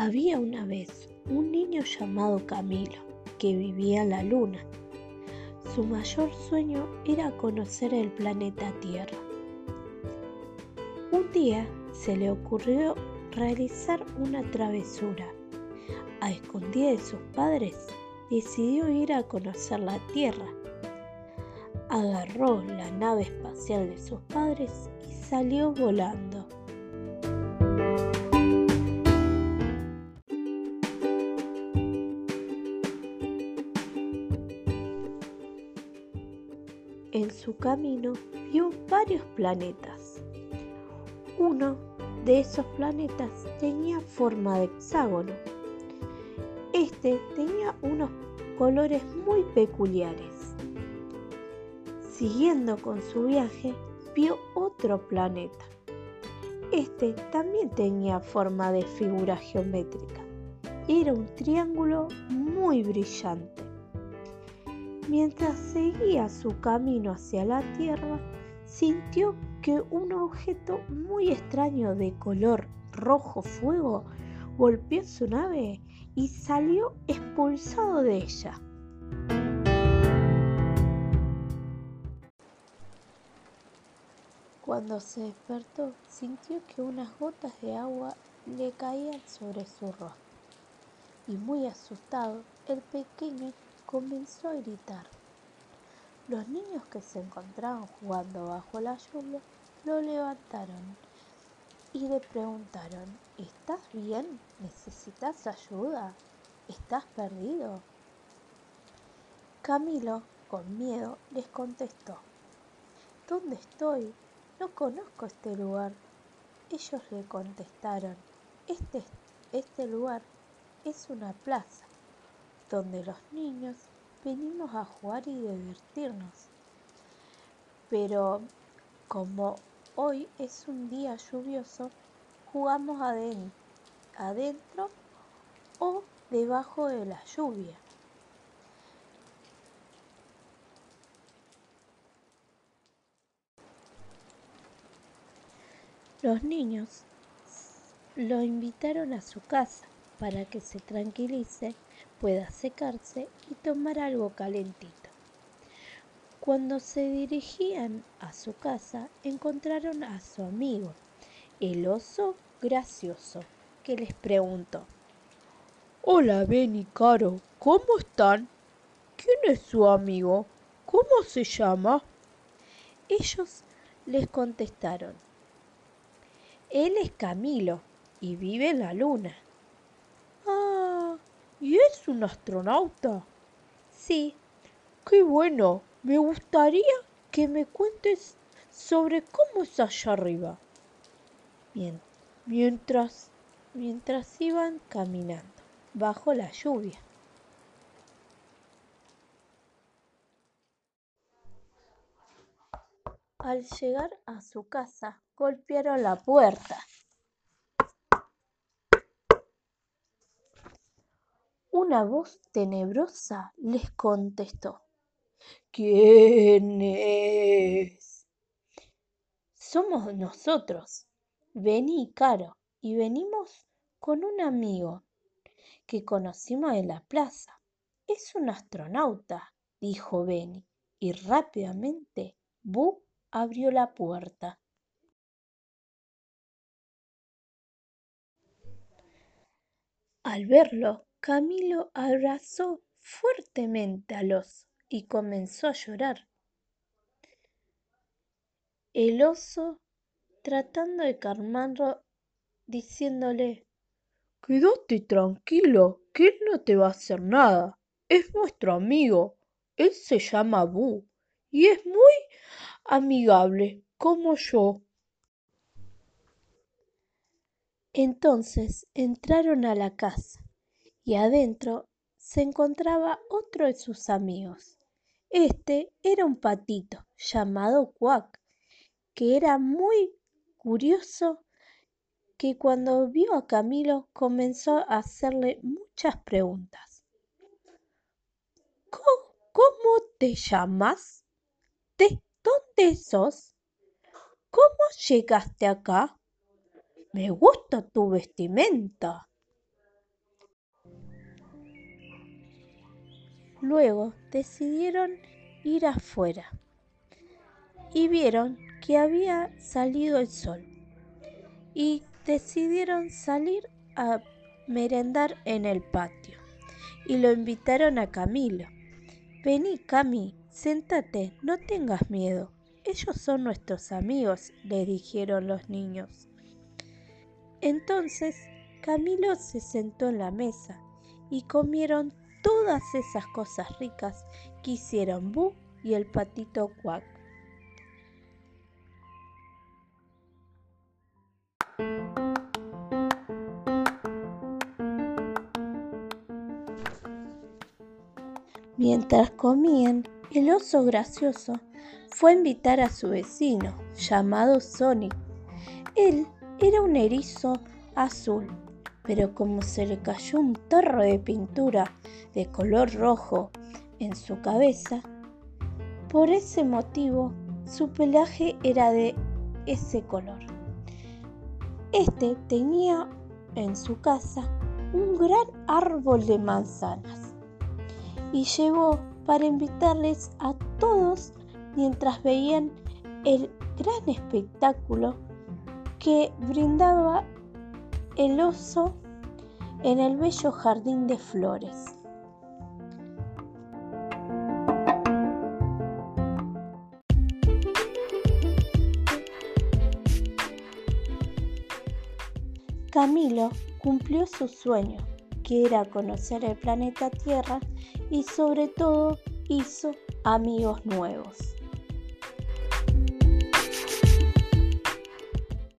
Había una vez un niño llamado Camilo que vivía la luna. Su mayor sueño era conocer el planeta Tierra. Un día se le ocurrió realizar una travesura. A escondidas de sus padres, decidió ir a conocer la Tierra. Agarró la nave espacial de sus padres y salió volando. En su camino vio varios planetas. Uno de esos planetas tenía forma de hexágono. Este tenía unos colores muy peculiares. Siguiendo con su viaje, vio otro planeta. Este también tenía forma de figura geométrica. Era un triángulo muy brillante. Mientras seguía su camino hacia la Tierra, sintió que un objeto muy extraño de color rojo fuego golpeó su nave y salió expulsado de ella. Cuando se despertó, sintió que unas gotas de agua le caían sobre su rostro. Y muy asustado, el pequeño comenzó a gritar. Los niños que se encontraban jugando bajo la lluvia lo levantaron y le preguntaron, ¿estás bien? ¿Necesitas ayuda? ¿Estás perdido? Camilo, con miedo, les contestó, ¿dónde estoy? No conozco este lugar. Ellos le contestaron, este, este lugar es una plaza donde los niños venimos a jugar y divertirnos. Pero como hoy es un día lluvioso, jugamos adentro o debajo de la lluvia. Los niños lo invitaron a su casa para que se tranquilice, pueda secarse y tomar algo calentito. Cuando se dirigían a su casa, encontraron a su amigo, el oso gracioso, que les preguntó. Hola, Ben y Caro, ¿cómo están? ¿Quién es su amigo? ¿Cómo se llama? Ellos les contestaron. Él es Camilo y vive en la luna. ¿Y es un astronauta? Sí. Qué bueno. Me gustaría que me cuentes sobre cómo es allá arriba. Bien. Mientras, mientras iban caminando bajo la lluvia. Al llegar a su casa, golpearon la puerta. Una voz tenebrosa les contestó. ¿Quién es? Somos nosotros, y Caro, y venimos con un amigo que conocimos en la plaza. Es un astronauta, dijo Beni, y rápidamente Bu abrió la puerta. Al verlo, Camilo abrazó fuertemente al oso y comenzó a llorar. El oso, tratando de calmarlo, diciéndole, Quédate tranquilo, que él no te va a hacer nada. Es nuestro amigo. Él se llama Bu y es muy amigable, como yo. Entonces entraron a la casa y adentro se encontraba otro de sus amigos. Este era un patito llamado Cuac, que era muy curioso que cuando vio a Camilo comenzó a hacerle muchas preguntas. ¿Cómo, te llamas? ¿De dónde sos? ¿Cómo llegaste acá? Me gusta tu vestimenta. Luego decidieron ir afuera y vieron que había salido el sol y decidieron salir a merendar en el patio y lo invitaron a Camilo. Vení, Cami, sentate, no tengas miedo. Ellos son nuestros amigos, le dijeron los niños. Entonces Camilo se sentó en la mesa y comieron todas esas cosas ricas que hicieron Bu y el patito Cuac. Mientras comían, el oso gracioso fue a invitar a su vecino, llamado Sonic. Él era un erizo azul, pero como se le cayó un tarro de pintura de color rojo en su cabeza, por ese motivo su pelaje era de ese color. Este tenía en su casa un gran árbol de manzanas y llevó para invitarles a todos mientras veían el gran espectáculo que brindaba el oso en el bello jardín de flores. Camilo cumplió su sueño, que era conocer el planeta Tierra y sobre todo hizo amigos nuevos.